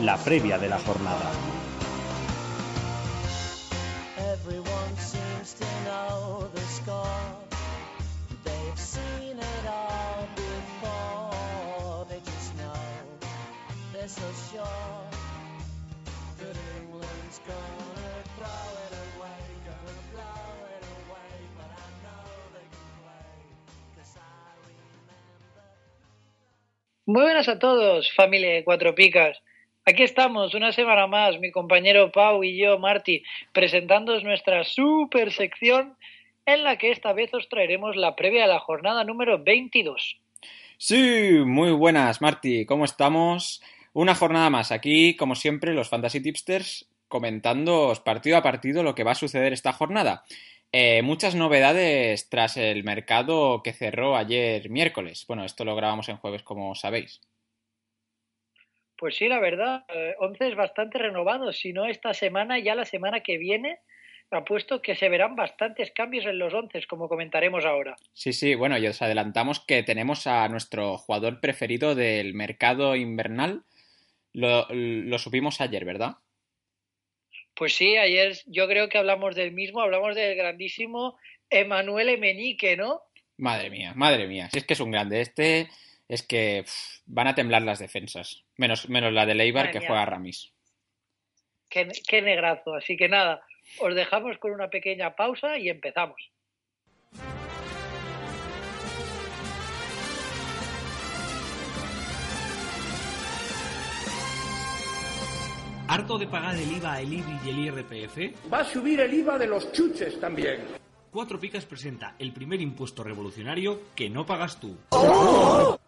la previa de la jornada. Muy buenas a todos, familia de Cuatro Picas. Aquí estamos, una semana más, mi compañero Pau y yo, Marty, presentándoos nuestra super sección en la que esta vez os traeremos la previa de la jornada número 22. Sí, muy buenas, Marty. ¿Cómo estamos? Una jornada más aquí, como siempre, los Fantasy Tipsters comentando partido a partido lo que va a suceder esta jornada. Eh, muchas novedades tras el mercado que cerró ayer miércoles. Bueno, esto lo grabamos en jueves, como sabéis. Pues sí, la verdad, eh, 11 es bastante renovados, si no esta semana, ya la semana que viene, apuesto que se verán bastantes cambios en los 11, como comentaremos ahora. Sí, sí, bueno, y os adelantamos que tenemos a nuestro jugador preferido del mercado invernal. Lo, lo supimos ayer, ¿verdad? Pues sí, ayer yo creo que hablamos del mismo, hablamos del grandísimo Emanuel Emenique, ¿no? Madre mía, madre mía. Si es que es un grande este, es que pff, van a temblar las defensas. Menos, menos la de Leibar que juega Ramis. Qué, qué negrazo. Así que nada, os dejamos con una pequeña pausa y empezamos. ¿Harto de pagar el IVA, el IBI y el IRPF? Va a subir el IVA de los chuches también. Cuatro Picas presenta el primer impuesto revolucionario que no pagas tú.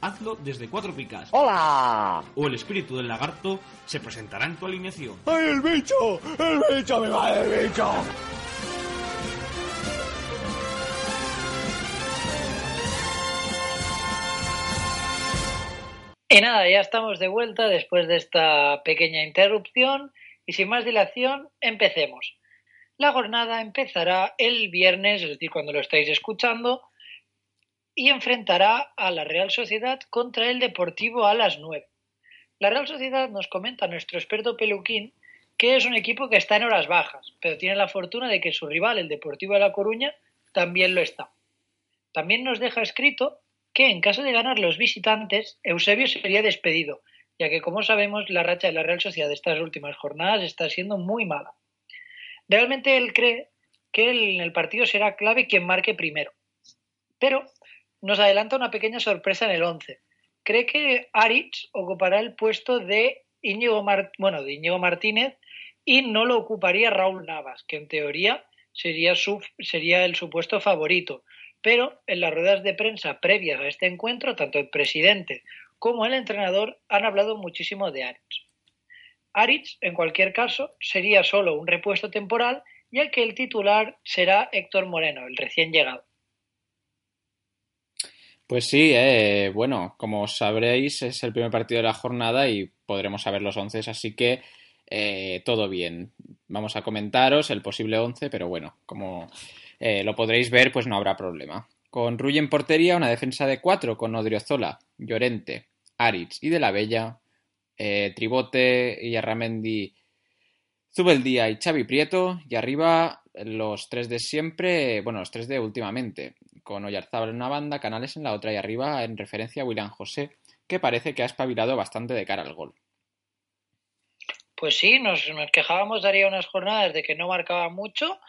hazlo desde Cuatro Picas. ¡Hola! O el espíritu del lagarto se presentará en tu alineación. ¡Ay, el bicho! ¡El bicho! ¡Me va el bicho! Y nada, ya estamos de vuelta después de esta pequeña interrupción y sin más dilación, empecemos. La jornada empezará el viernes, es decir, cuando lo estáis escuchando, y enfrentará a la Real Sociedad contra el Deportivo a las 9. La Real Sociedad nos comenta nuestro experto Peluquín que es un equipo que está en horas bajas, pero tiene la fortuna de que su rival, el Deportivo de La Coruña, también lo está. También nos deja escrito que en caso de ganar los visitantes, Eusebio sería despedido, ya que como sabemos la racha de la Real Sociedad de estas últimas jornadas está siendo muy mala. Realmente él cree que en el partido será clave quien marque primero, pero nos adelanta una pequeña sorpresa en el 11. Cree que Aritz ocupará el puesto de Íñigo, bueno, de Íñigo Martínez y no lo ocuparía Raúl Navas, que en teoría sería, su, sería el supuesto favorito. Pero en las ruedas de prensa previas a este encuentro, tanto el presidente como el entrenador han hablado muchísimo de Aritz. Aritz, en cualquier caso, sería solo un repuesto temporal, ya que el titular será Héctor Moreno, el recién llegado. Pues sí, eh, bueno, como sabréis, es el primer partido de la jornada y podremos saber los once, así que eh, todo bien. Vamos a comentaros el posible once, pero bueno, como eh, lo podréis ver, pues no habrá problema. Con Ruy en portería, una defensa de cuatro con Odriozola, Llorente, Aritz y De la Bella, eh, Tribote y Arramendi, Zubeldía y Xavi Prieto, y arriba los tres de siempre, bueno, los tres de últimamente, con Oyarzábal en una banda, Canales en la otra y arriba en referencia a William José, que parece que ha espabilado bastante de cara al gol. Pues sí, nos, nos quejábamos de haría unas jornadas de que no marcaba mucho,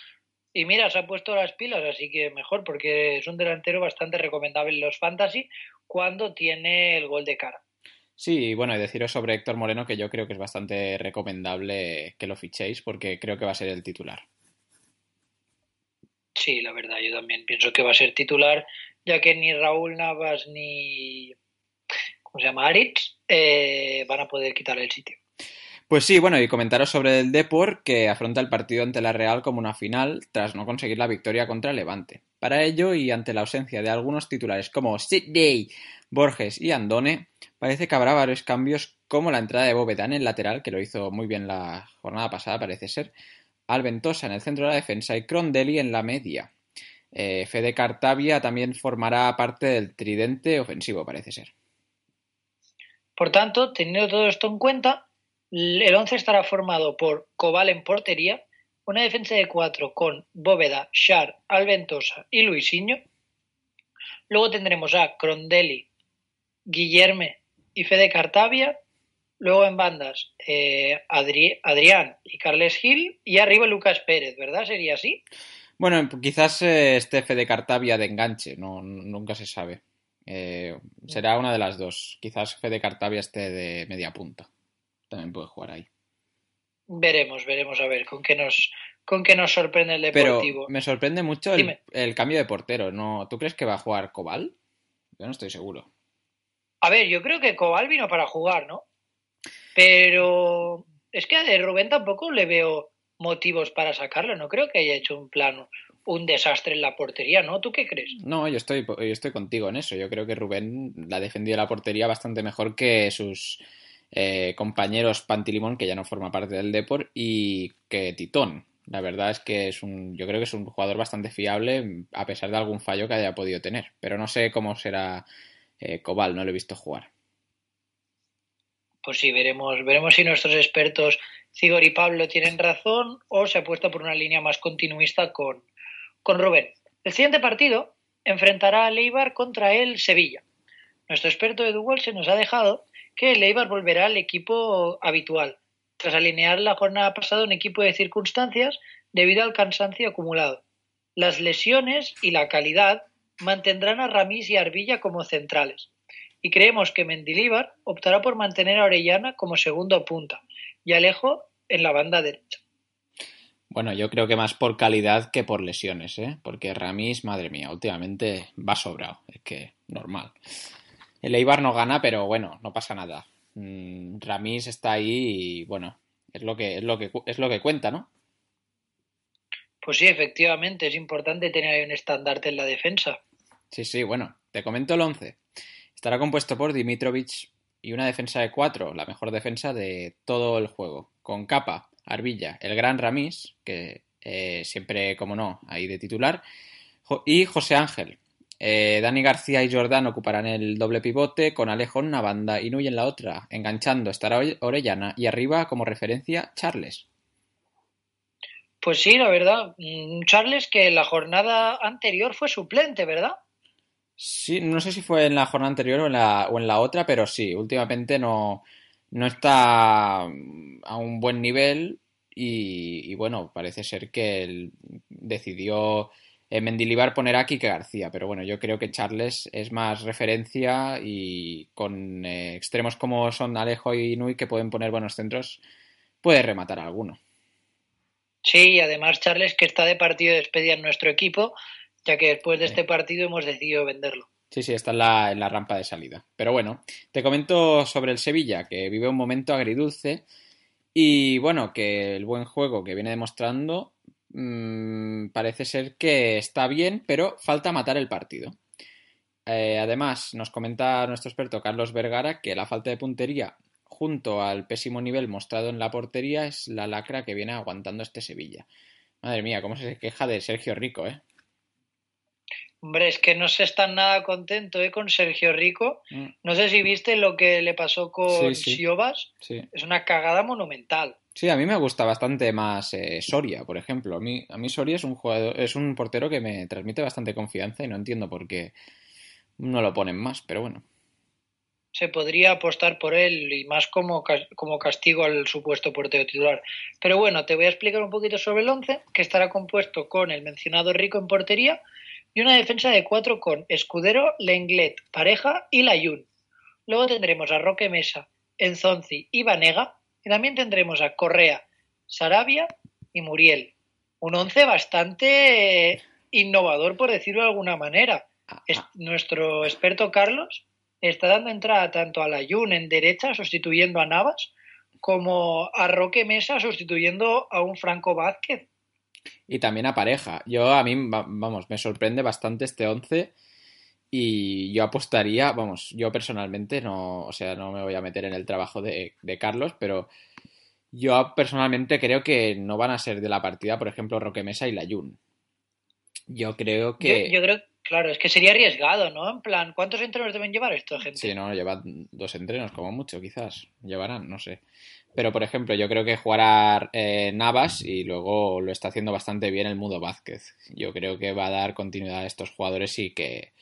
Y mira, se ha puesto las pilas, así que mejor, porque es un delantero bastante recomendable en los fantasy cuando tiene el gol de cara. Sí, bueno, y deciros sobre Héctor Moreno que yo creo que es bastante recomendable que lo fichéis porque creo que va a ser el titular. Sí, la verdad, yo también pienso que va a ser titular, ya que ni Raúl Navas ni. ¿Cómo se llama? Aritz eh, van a poder quitarle el sitio. Pues sí, bueno, y comentaros sobre el Depor que afronta el partido ante la Real como una final tras no conseguir la victoria contra Levante. Para ello, y ante la ausencia de algunos titulares como Sidney, Borges y Andone, parece que habrá varios cambios como la entrada de Bóveda en lateral, que lo hizo muy bien la jornada pasada, parece ser, Alventosa en el centro de la defensa y Crondelli en la media. Eh, Fede Cartavia también formará parte del tridente ofensivo, parece ser. Por tanto, teniendo todo esto en cuenta, el 11 estará formado por Cobal en portería, una defensa de cuatro con Bóveda, Char, Alventosa y Luisinho. Luego tendremos a Crondelli, Guillerme y Fede Cartavia. Luego en bandas, eh, Adri Adrián y Carles Gil. Y arriba Lucas Pérez, ¿verdad? ¿Sería así? Bueno, quizás eh, esté Fede Cartavia de enganche, no, nunca se sabe. Eh, será una de las dos. Quizás Fede Cartavia esté de media punta también puede jugar ahí. Veremos, veremos a ver con qué nos, con qué nos sorprende el Deportivo. Pero me sorprende mucho el, el, cambio de portero. ¿no? ¿Tú crees que va a jugar Cobal? Yo no estoy seguro. A ver, yo creo que Cobal vino para jugar, ¿no? Pero es que a Rubén tampoco le veo motivos para sacarlo. No creo que haya hecho un plano un desastre en la portería, ¿no? ¿Tú qué crees? No, yo estoy, yo estoy contigo en eso. Yo creo que Rubén la ha defendido la portería bastante mejor que sus eh, compañeros Pantilimón, que ya no forma parte del Depor, y que Titón. La verdad es que es un, yo creo que es un jugador bastante fiable, a pesar de algún fallo que haya podido tener. Pero no sé cómo será eh, Cobal, no lo he visto jugar. Pues sí, veremos, veremos si nuestros expertos Cigor y Pablo tienen razón o se apuesta por una línea más continuista con, con Rubén. El siguiente partido enfrentará a Leibar contra el Sevilla. Nuestro experto Edu se nos ha dejado que el Eibar volverá al equipo habitual, tras alinear la jornada pasada un equipo de circunstancias debido al cansancio acumulado. Las lesiones y la calidad mantendrán a Ramis y Arbilla como centrales, y creemos que Mendilíbar optará por mantener a Orellana como segundo punta y Alejo en la banda derecha. Bueno, yo creo que más por calidad que por lesiones, ¿eh? Porque Ramis, madre mía, últimamente va sobrado, es que normal. El Eibar no gana, pero bueno, no pasa nada. Mm, Ramis está ahí y bueno, es lo que es lo que es lo que cuenta, ¿no? Pues sí, efectivamente, es importante tener un estandarte en la defensa. Sí, sí, bueno, te comento el 11. Estará compuesto por Dimitrovic y una defensa de cuatro, la mejor defensa de todo el juego, con Capa, Arbilla, el gran Ramis, que eh, siempre, como no, ahí de titular, y José Ángel, eh, Dani García y Jordán ocuparán el doble pivote, con Alejo en una banda y Nuy en la otra. Enganchando estará Orellana y arriba, como referencia, Charles. Pues sí, la verdad. Charles que la jornada anterior fue suplente, ¿verdad? Sí, no sé si fue en la jornada anterior o en la, o en la otra, pero sí, últimamente no, no está a un buen nivel y, y bueno, parece ser que él decidió eh, Mendilibar ponerá a Kike García, pero bueno, yo creo que Charles es más referencia y con eh, extremos como son Alejo y Nui que pueden poner buenos centros, puede rematar alguno. Sí, además Charles que está de partido de despedida en nuestro equipo, ya que después de este partido hemos decidido venderlo. Sí, sí, está en la, en la rampa de salida. Pero bueno, te comento sobre el Sevilla, que vive un momento agridulce y bueno, que el buen juego que viene demostrando mmm, parece ser que está bien, pero falta matar el partido. Eh, además, nos comenta nuestro experto Carlos Vergara que la falta de puntería junto al pésimo nivel mostrado en la portería es la lacra que viene aguantando este Sevilla. Madre mía, cómo se queja de Sergio Rico, ¿eh? Hombre, es que no se está nada contento ¿eh? con Sergio Rico. Mm. No sé si viste lo que le pasó con sí, sí. Siobas. Sí. Es una cagada monumental. Sí, a mí me gusta bastante más eh, Soria, por ejemplo. A mí, a mí Soria es un jugador, es un portero que me transmite bastante confianza y no entiendo por qué no lo ponen más, pero bueno. se podría apostar por él y más como, como castigo al supuesto portero titular. Pero bueno, te voy a explicar un poquito sobre el 11, que estará compuesto con el mencionado Rico en portería y una defensa de cuatro con Escudero, Lenglet, Pareja y Layún. Luego tendremos a Roque Mesa, Enzonzi y Vanega y también tendremos a Correa, Sarabia y Muriel. Un once bastante eh, innovador, por decirlo de alguna manera. Es, nuestro experto Carlos está dando entrada tanto a la Jun en derecha, sustituyendo a Navas, como a Roque Mesa, sustituyendo a un Franco Vázquez. Y también a pareja. Yo a mí, vamos, me sorprende bastante este 11 y yo apostaría, vamos, yo personalmente no, o sea, no me voy a meter en el trabajo de, de Carlos, pero yo personalmente creo que no van a ser de la partida, por ejemplo, Roque Mesa y la Jun. Yo creo que... Yo, creo, claro, es que sería arriesgado, ¿no? En plan, ¿cuántos entrenos deben llevar esta gente? Sí, no, llevan dos entrenos, como mucho, quizás. Llevarán, no sé. Pero, por ejemplo, yo creo que jugará eh, Navas y luego lo está haciendo bastante bien el Mudo Vázquez. Yo creo que va a dar continuidad a estos jugadores y que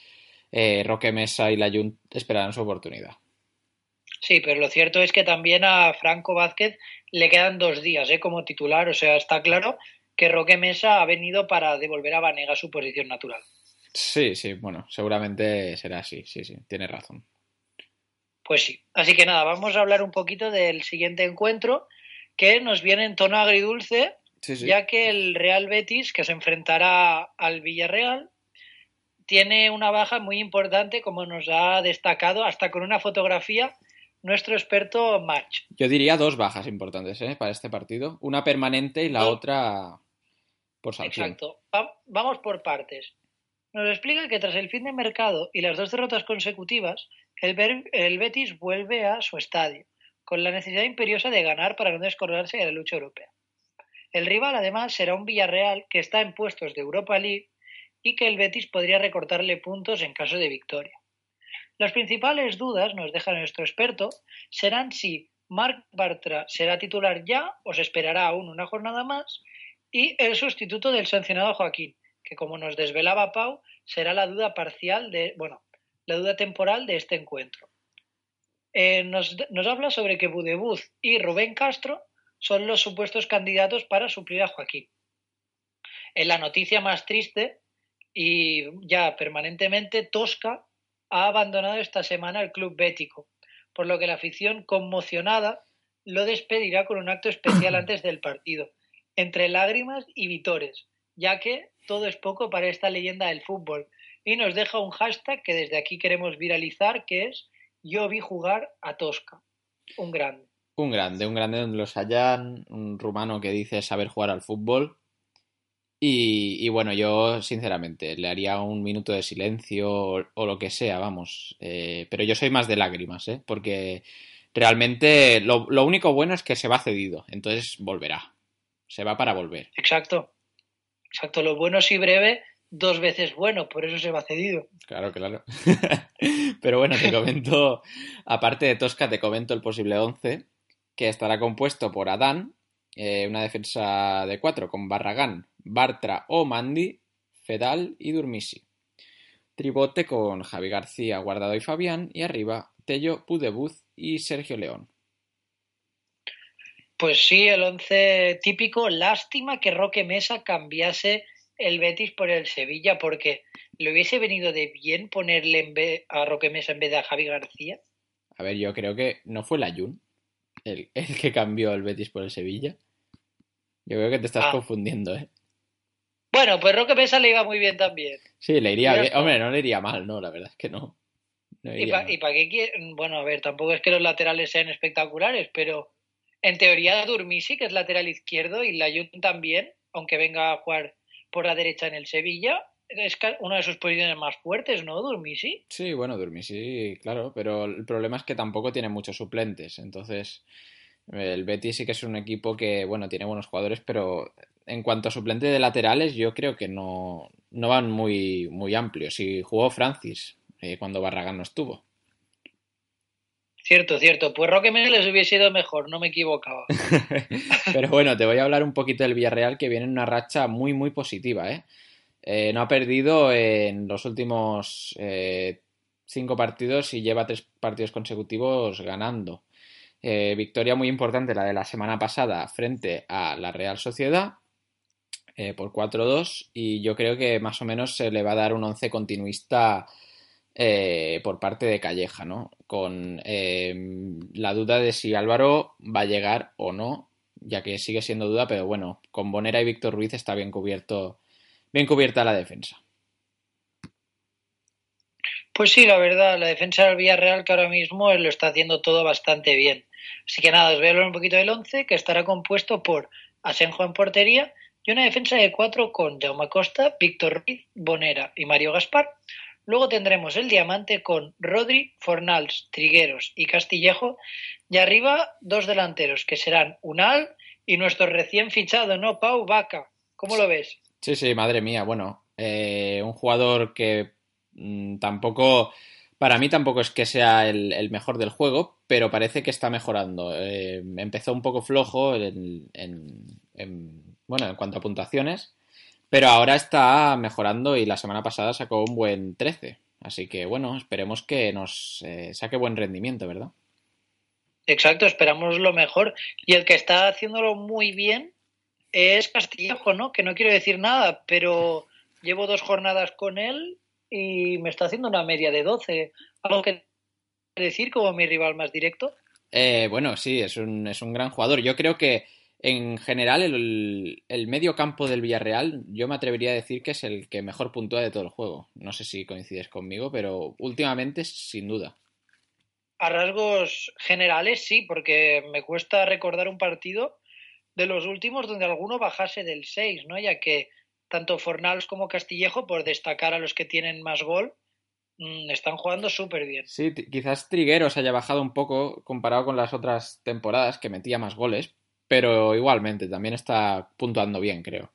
eh, Roque Mesa y la Jun esperarán su oportunidad. Sí, pero lo cierto es que también a Franco Vázquez le quedan dos días ¿eh? como titular. O sea, está claro que Roque Mesa ha venido para devolver a Vanega su posición natural. Sí, sí, bueno, seguramente será así, sí, sí, tiene razón. Pues sí, así que nada, vamos a hablar un poquito del siguiente encuentro que nos viene en tono agridulce, ya que el Real Betis, que se enfrentará al Villarreal, tiene una baja muy importante, como nos ha destacado, hasta con una fotografía nuestro experto Match. Yo diría dos bajas importantes ¿eh? para este partido, una permanente y la otra Exacto. vamos por partes. Nos explica que tras el fin de mercado y las dos derrotas consecutivas, el, el Betis vuelve a su estadio, con la necesidad imperiosa de ganar para no descordarse de la lucha europea. El rival, además, será un Villarreal que está en puestos de Europa League y que el Betis podría recortarle puntos en caso de victoria. Las principales dudas, nos deja nuestro experto, serán si Marc Bartra será titular ya o se esperará aún una jornada más y el sustituto del sancionado Joaquín, que como nos desvelaba Pau, será la duda parcial de, bueno, la duda temporal de este encuentro. Eh, nos, nos, habla sobre que Budebuz y Rubén Castro son los supuestos candidatos para suplir a Joaquín. En la noticia más triste y ya permanentemente, Tosca ha abandonado esta semana el club bético, por lo que la afición conmocionada lo despedirá con un acto especial antes del partido, entre lágrimas y vitores, ya que todo es poco para esta leyenda del fútbol, y nos deja un hashtag que desde aquí queremos viralizar, que es yo vi jugar a Tosca, un grande. Un grande, un grande donde los hayan, un rumano que dice saber jugar al fútbol, y, bueno, yo sinceramente le haría un minuto de silencio o, lo que sea, vamos. Eh, pero yo soy más de lágrimas, ¿eh? Porque realmente lo, único bueno es que se va cedido, entonces volverá. Se va para volver. Exacto. Exacto. Lo bueno si breve, dos veces bueno, por eso se va cedido. Claro, claro. pero bueno, te comento, aparte de Tosca, te comento el posible 11, que estará compuesto por Adán, eh, una defensa de cuatro con Barragán, Bartra o Mandi, Fedal y Durmisi. Tribote con Javi García, Guardado y Fabián. Y arriba, Tello, Pudebuz y Sergio León. Pues sí, el once típico. Lástima que Roque Mesa cambiase el Betis por el Sevilla, porque le hubiese venido de bien ponerle a Roque Mesa en vez de a Javi García. A ver, yo creo que no fue la Jun el, que cambió el Betis por el Sevilla. Yo creo que te estás ah. confundiendo, ¿eh? Bueno, pues Roque Mesa le iba muy bien también. Sí, le iría bien. Hombre, no le iría mal, no, la verdad es que no. ¿Y para qué quiere? Bueno, a ver, tampoco es que los laterales sean espectaculares, pero en teoría Durmisi, que es lateral izquierdo, y Layun también, aunque venga a jugar por la derecha en el Sevilla, es una de sus posiciones más fuertes, ¿no, Durmisi? Sí, bueno, Durmisi, claro, pero el problema es que tampoco tiene muchos suplentes, entonces el Betis sí que es un equipo que, bueno, tiene buenos jugadores, pero en cuanto a suplente de laterales, yo creo que no, no van muy, muy amplios. Y jugó Francis eh, cuando Barragán no estuvo. Cierto, cierto. Pues Roque les hubiese ido mejor, no me equivocaba. Pero bueno, te voy a hablar un poquito del Villarreal que viene en una racha muy, muy positiva. ¿eh? eh no ha perdido en los últimos eh, cinco partidos y lleva tres partidos consecutivos ganando. Eh, victoria muy importante la de la semana pasada frente a la Real Sociedad por 4-2 y yo creo que más o menos se le va a dar un once continuista por parte de Calleja, ¿no? Con la duda de si Álvaro va a llegar o no, ya que sigue siendo duda, pero bueno, con Bonera y Víctor Ruiz está bien cubierto, bien cubierta la defensa. Pues sí, la verdad, la defensa del Villarreal que ahora mismo lo está haciendo todo bastante bien. Así que nada, os voy a hablar un poquito del 11, que estará compuesto por Asenjo en portería y una defensa de cuatro con Jaume Costa, Víctor Ruiz, Bonera y Mario Gaspar. Luego tendremos el diamante con Rodri, Fornals, Trigueros y Castillejo. Y arriba dos delanteros que serán Unal y nuestro recién fichado, ¿no? Pau Vaca. ¿Cómo lo ves? Sí, sí, madre mía. Bueno, eh, un jugador que mmm, tampoco para mí tampoco es que sea el, mejor del juego, pero parece que está mejorando. Eh, empezó un poco flojo en, en, en, bueno, en cuanto a puntuaciones, pero ahora está mejorando y la semana pasada sacó un buen 13. Así que bueno, esperemos que nos eh, saque buen rendimiento, ¿verdad? Exacto, esperamos lo mejor. Y el que está haciéndolo muy bien es Castillejo, ¿no? Que no quiero decir nada, pero llevo dos jornadas con él y me está haciendo una media de 12. ¿Algo que decir como mi rival más directo? Eh, bueno, sí, es un, es un gran jugador. Yo creo que en general el, el, medio campo del Villarreal yo me atrevería a decir que es el que mejor puntúa de todo el juego. No sé si coincides conmigo, pero últimamente sin duda. A rasgos generales sí, porque me cuesta recordar un partido de los últimos donde alguno bajase del 6, ¿no? Ya que tanto Fornals como Castillejo, por destacar a los que tienen más gol, mmm, están jugando súper bien. Sí, quizás Trigueros haya bajado un poco comparado con las otras temporadas que metía más goles, pero igualmente también está puntuando bien, creo.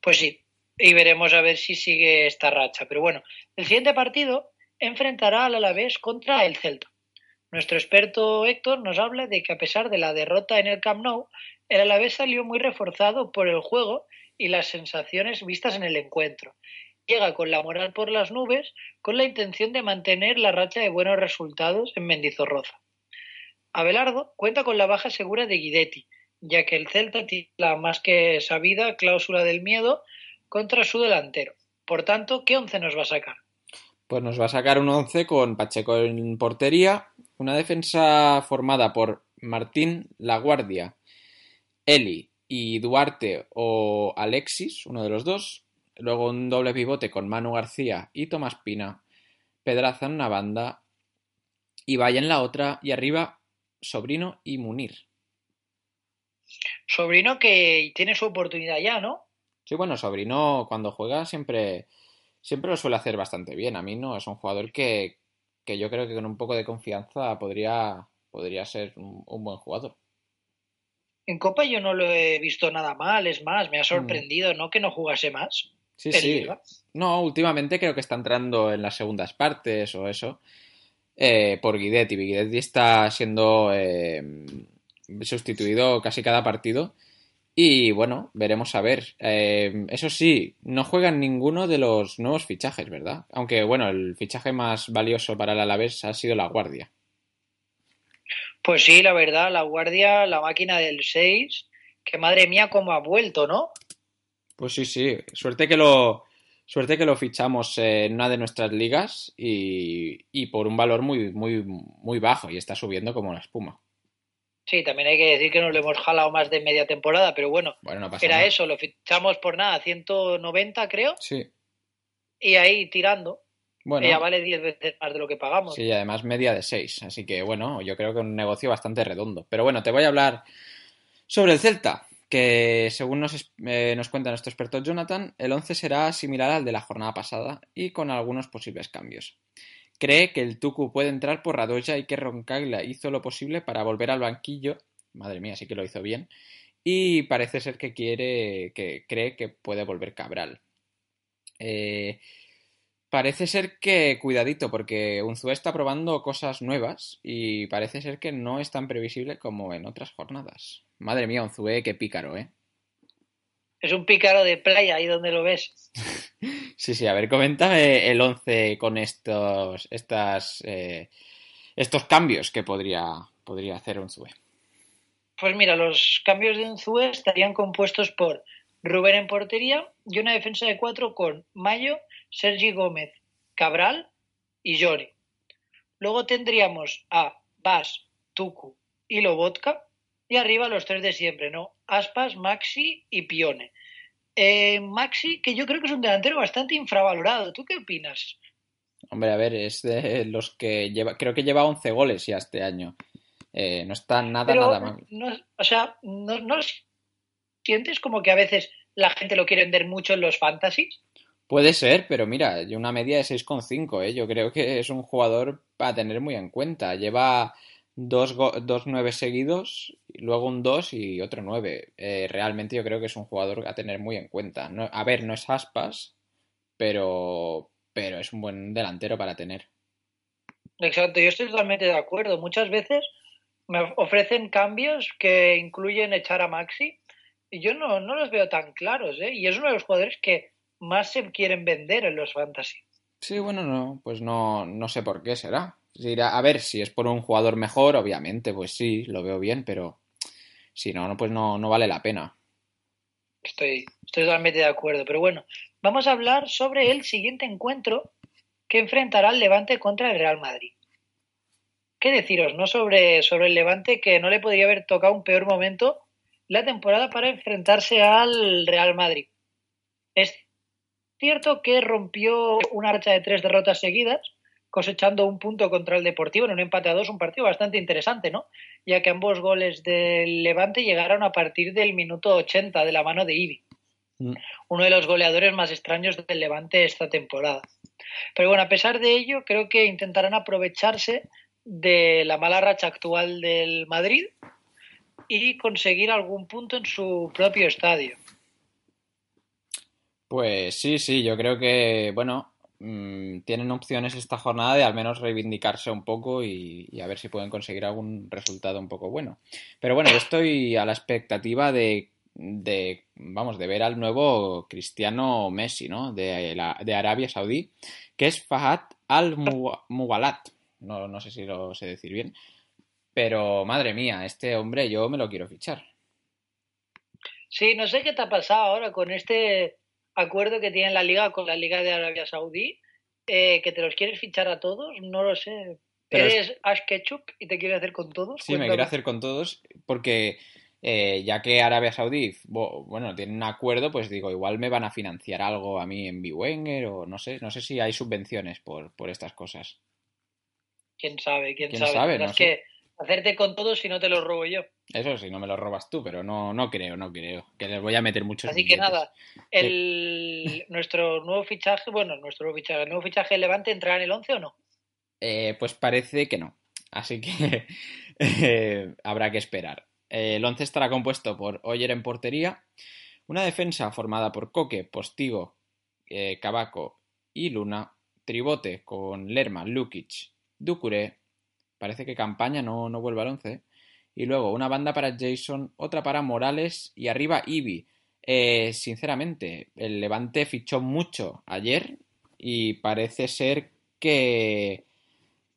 Pues sí, y veremos a ver si sigue esta racha. Pero bueno, el siguiente partido enfrentará al Alavés contra el Celta. Nuestro experto Héctor nos habla de que a pesar de la derrota en el Camp Nou, el Alavés salió muy reforzado por el juego y las sensaciones vistas en el encuentro. Llega con la moral por las nubes con la intención de mantener la racha de buenos resultados en Mendizorroza. Abelardo cuenta con la baja segura de Guidetti, ya que el Celta tiene la más que sabida cláusula del miedo contra su delantero. Por tanto, ¿qué once nos va a sacar? Pues nos va a sacar un once con Pacheco en portería, una defensa formada por Martín Laguardia, Eli y Duarte o Alexis, uno de los dos. Luego un doble pivote con Manu García y Tomás Pina. Pedraza en una banda. Y Vaya en la otra. Y arriba Sobrino y Munir. Sobrino que tiene su oportunidad ya, ¿no? Sí, bueno, Sobrino cuando juega siempre, siempre lo suele hacer bastante bien. A mí no, es un jugador que, que yo creo que con un poco de confianza podría, podría ser un, un buen jugador. En Copa yo no lo he visto nada mal, es más, me ha sorprendido, mm. ¿no? Que no jugase más. Sí, sí. Liga. No, últimamente creo que está entrando en las segundas partes o eso. Eh, por Guidetti. Guidetti está siendo eh, sustituido casi cada partido. Y bueno, veremos a ver. Eh, eso sí, no juegan ninguno de los nuevos fichajes, ¿verdad? Aunque bueno, el fichaje más valioso para el Alavés ha sido la Guardia. Pues sí, la verdad, la Guardia, la máquina del 6, que madre mía cómo ha vuelto, ¿no? Pues sí, sí, suerte que lo, suerte que lo fichamos en una de nuestras ligas y, y por un valor muy, muy, muy bajo y está subiendo como la espuma. Sí, también hay que decir que nos lo hemos jalado más de media temporada, pero bueno, bueno no pasa era nada. eso, lo fichamos por nada, 190 creo. Sí. Y ahí tirando. Bueno, ya vale 10 veces más de lo que pagamos. Sí, y además media de 6. Así que bueno, yo creo que un negocio bastante redondo. Pero bueno, te voy a hablar sobre el Celta, que según nos, eh, nos cuenta nuestro experto Jonathan, el 11 será similar al de la jornada pasada y con algunos posibles cambios. Cree que el Tucu puede entrar por Radoya y que Roncaglia hizo lo posible para volver al banquillo. Madre mía, sí que lo hizo bien. Y parece ser que quiere, que cree que puede volver Cabral. Eh, parece ser que, cuidadito, porque Unzué está probando cosas nuevas y parece ser que no es tan previsible como en otras jornadas. Madre mía, Unzué, qué pícaro, ¿eh? Es un pícaro de playa ahí donde lo ves. Sí, sí, a ver, coméntame el 11 con estos, estas, eh, estos cambios que podría, podría hacer Unzue. Pues mira, los cambios de Unzue estarían compuestos por Rubén en portería y una defensa de cuatro con Mayo, Sergi Gómez, Cabral y Llori. Luego tendríamos a Bas, Tucu y Lobotka y arriba los tres de siempre, ¿no? Aspas, Maxi y Pione. Eh, Maxi, que yo creo que es un delantero bastante infravalorado. ¿Tú qué opinas? Hombre, a ver, es de los que lleva, creo que lleva 11 goles ya este año. Eh, no está nada, Pero, nada mal. no- o sea, ¿no, no sientes como que a veces la gente lo quiere vender mucho en los fantasies? Puede ser, pero mira, una media de 6,5, ¿eh? Yo creo que es un jugador para tener muy en cuenta. Lleva dos, go- dos 9 seguidos, luego un 2 y otro 9. Eh, realmente yo creo que es un jugador a tener muy en cuenta. No- a ver, no es aspas, pero, pero es un buen delantero para tener. Exacto, yo estoy totalmente de acuerdo. Muchas veces me ofrecen cambios que incluyen echar a Maxi y yo no, no los veo tan claros, ¿eh? Y es uno de los jugadores que más se quieren vender en los fantasy. Sí, bueno, no, pues no, no sé por qué será. A ver, si es por un jugador mejor, obviamente, pues sí, lo veo bien, pero si no, no, pues no, no vale la pena. Estoy, estoy totalmente de acuerdo. Pero bueno, vamos a hablar sobre el siguiente encuentro que enfrentará el Levante contra el Real Madrid. ¿Qué deciros, no? Sobre, sobre el Levante que no le podría haber tocado un peor momento la temporada para enfrentarse al Real Madrid. Es cierto que rompió una racha de tres derrotas seguidas, cosechando un punto contra el Deportivo en un empate a dos, un partido bastante interesante, ¿no? Ya que ambos goles del Levante llegaron a partir del minuto 80 de la mano de Ibi, Mm. uno de los goleadores más extraños del Levante esta temporada. Pero bueno, a pesar de ello, creo que intentarán aprovecharse de la mala racha actual del Madrid y conseguir algún punto en su propio estadio. Pues sí, sí, yo creo que, bueno, mm, tienen opciones esta jornada de al menos reivindicarse un poco y, a ver si pueden conseguir algún resultado un poco bueno. Pero bueno, yo estoy a la expectativa de, vamos, de ver al nuevo Cristiano Messi, ¿no? De, Arabia Saudí, que es Fahad Al-Muwalat. No, no sé si lo sé decir bien. Pero, madre mía, este hombre yo me lo quiero fichar. Sí, no sé qué te ha pasado ahora con este acuerdo que tiene la liga con la liga de Arabia Saudí, eh, que te los quieres fichar a todos, no lo sé. Pero es- ¿Eres Ash Ketchup y te quieres hacer con todos? Sí, me quiero hacer con todos porque eh, ya que Arabia Saudí, bueno, tiene un acuerdo, pues digo, igual me van a financiar algo a mí en Biwenger o no sé, no sé si hay subvenciones por, por estas cosas. ¿Quién sabe? ¿Quién, ¿Quién sabe? sabe? No sé. que hacerte con todos si no te los robo yo. Eso sí, no me lo robas tú, pero no, no creo, no creo. Que les voy a meter muchos Así que nada, el, nuestro nuevo fichaje, bueno, nuestro nuevo fichaje, el nuevo fichaje de Levante entrará en el 11 o no? Eh, pues parece que no. Así que eh, habrá que esperar. Eh, el 11 estará compuesto por Oyer en portería, una defensa formada por Coque, Postigo, eh, Cabaco y Luna, Tribote con Lerma, Lukic, Ducuré, parece que Campaña no, no vuelve al 11, y luego una banda para Jason, otra para Morales y arriba Ibi. Eh, sinceramente, el Levante fichó mucho ayer y parece ser que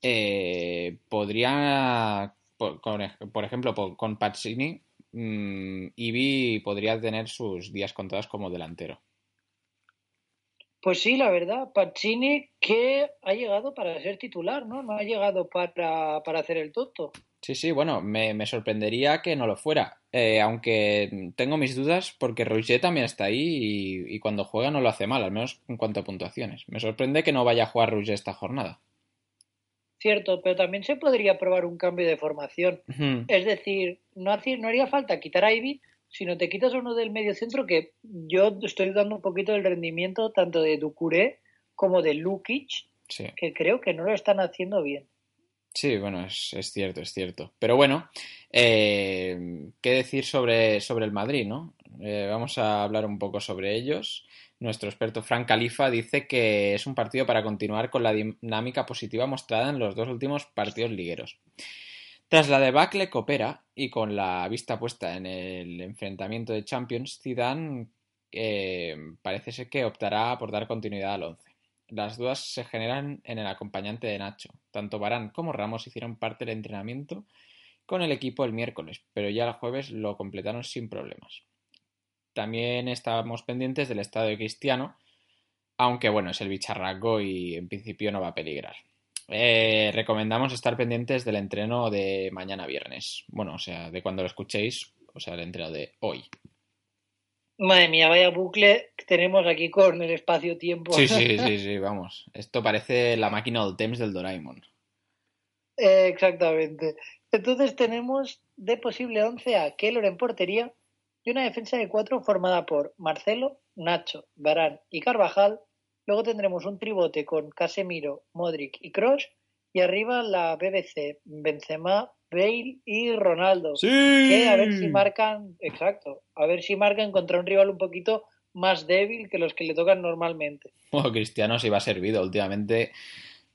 eh, podría, por, ejemplo, con Pazzini, mm, Ibi podría tener sus días contados como delantero. Pues sí, la verdad, Pacini que ha llegado para ser titular, ¿no? No ha llegado para, para hacer el tonto. Sí, sí, bueno, me, me sorprendería que no lo fuera, eh, aunque tengo mis dudas porque Roger también está ahí y, y cuando juega no lo hace mal, al menos en cuanto a puntuaciones. Me sorprende que no vaya a jugar Roger esta jornada. Cierto, pero también se podría probar un cambio de formación. Es decir, no haría falta quitar a Ivy, sino te quitas uno del medio centro que yo estoy dando un poquito del rendimiento tanto de Ducuré como de Lukic, Sí. que creo que no lo están haciendo bien. Sí, bueno, es, es cierto, es cierto. Pero bueno, eh, ¿qué decir sobre, sobre el Madrid, no? Eh, vamos a hablar un poco sobre ellos. Nuestro experto Frank Califa dice que es un partido para continuar con la dinámica positiva mostrada en los dos últimos partidos ligueros. Tras la debacle coopera y con la vista puesta en el enfrentamiento de Champions, Zidane eh, parece ser que optará por dar continuidad al 11. Las dudas se generan en el acompañante de Nacho. Tanto Barán como Ramos hicieron parte del entrenamiento con el equipo el miércoles, pero ya el jueves lo completaron sin problemas. También estábamos pendientes del estado de Cristiano, aunque bueno, es el bicharraco y en principio no va a peligrar. Eh, recomendamos estar pendientes del entreno de mañana viernes. Bueno, o sea, de cuando lo escuchéis, o sea, el entreno de hoy. Madre mía, vaya bucle que tenemos aquí con el espacio-tiempo. Sí, sí, sí, sí, vamos. Esto parece la máquina del Temps del Doraemon. Eh, exactamente. Entonces tenemos de posible 11 a Keylor en portería y una defensa de cuatro formada por Marcelo, Nacho, Barán y Carvajal. Luego tendremos un tribote con Casemiro, Modric y Kroos y arriba la BBC, Benzema, Bale y Ronaldo. Sí. Que a ver si marcan, exacto, a ver si marcan contra un rival un poquito más débil que los que le tocan normalmente. Bueno, Cristiano sí va servido. Últimamente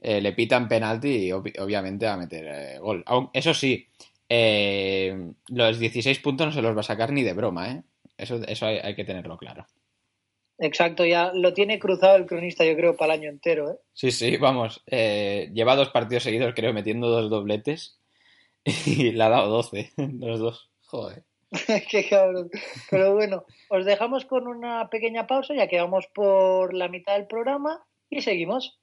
eh, le pitan penalti y ob- obviamente va a meter eh, gol. Eso sí, eh, los 16 puntos no se los va a sacar ni de broma, ¿eh? Eso, eso hay, hay que tenerlo claro. Exacto, ya lo tiene cruzado el cronista, yo creo, para el año entero, ¿eh? Sí, sí, vamos. eh, lleva dos partidos seguidos, creo, metiendo dos dobletes y le ha dado 12 los dos. Joder. Qué cabrón. Pero bueno, os dejamos con una pequeña pausa, ya que vamos por la mitad del programa y seguimos.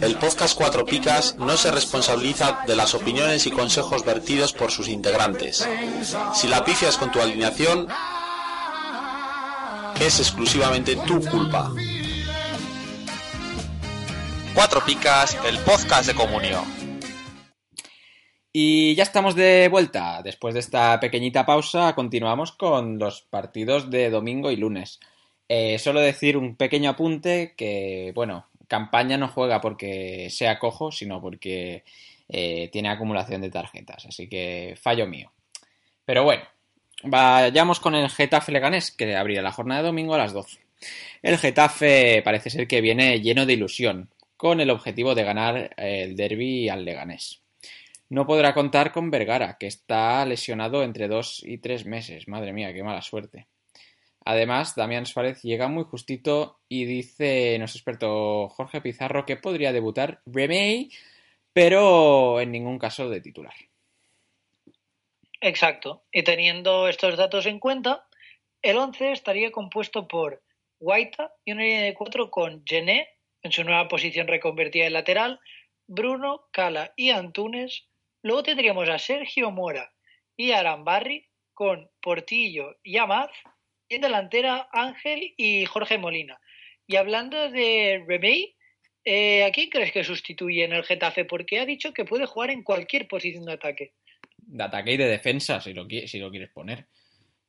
El podcast Cuatro Picas no se responsabiliza de las opiniones y consejos vertidos por sus integrantes. Si la pifias con tu alineación, es exclusivamente tu culpa. Cuatro Picas, el podcast de comunión. Y ya estamos de vuelta. Después de esta pequeñita pausa, continuamos con los partidos de domingo y lunes. Eh, solo decir un pequeño apunte que, bueno, campaña no juega porque sea cojo, sino porque eh, tiene acumulación de tarjetas. Así que fallo mío. Pero bueno, vayamos con el Getafe Leganés, que abrirá la jornada de domingo a las 12. El Getafe parece ser que viene lleno de ilusión, con el objetivo de ganar el derby al Leganés. No podrá contar con Vergara, que está lesionado entre dos y tres meses. Madre mía, qué mala suerte. Además, Damián Suárez llega muy justito y dice nuestro experto Jorge Pizarro que podría debutar Remey, pero en ningún caso de titular. Exacto. Y teniendo estos datos en cuenta, el 11 estaría compuesto por Guaita y una línea de cuatro con Gené en su nueva posición reconvertida en lateral, Bruno, Cala y Antunes. Luego tendríamos a Sergio Mora y Arambarri con Portillo y Amaz. En delantera Ángel y Jorge Molina. Y hablando de Remey, eh, ¿a quién crees que sustituye en el Getafe? Porque ha dicho que puede jugar en cualquier posición de ataque. De ataque y de defensa, si lo, si lo quieres poner.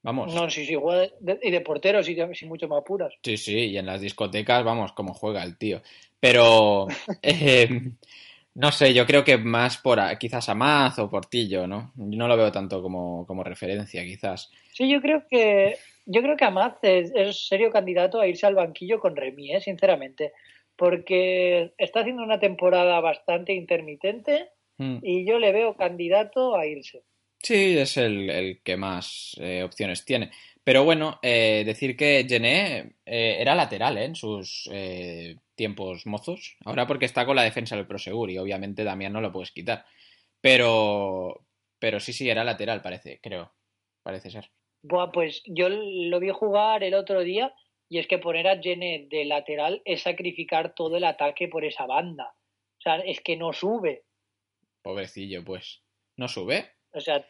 Vamos. No, sí, sí, juega de, de- y de portero, sí, sí, mucho más apuras. Sí, sí, y en las discotecas, vamos, como juega el tío. Pero, eh, no sé, yo creo que más por a- quizás Amaz o Portillo, ¿no? Yo no lo veo tanto como, como referencia, quizás. Sí, yo creo que yo creo que Amaz es, es serio candidato a irse al banquillo con Remy, ¿eh? sinceramente, porque está haciendo una temporada bastante intermitente Mm. y yo le veo candidato a irse. Sí, es el, el que más eh, opciones tiene. Pero bueno, eh, decir que Gené eh, era lateral en sus eh, tiempos mozos. Ahora porque está con la defensa del Prosegur y obviamente Damián no lo puedes quitar. Pero, pero sí, sí, era lateral, parece, creo. Parece ser. Buah, pues yo lo vi jugar el otro día y es que poner a Gene de lateral es sacrificar todo el ataque por esa banda. O sea, es que no sube. Pobrecillo, pues. ¿No sube? O sea,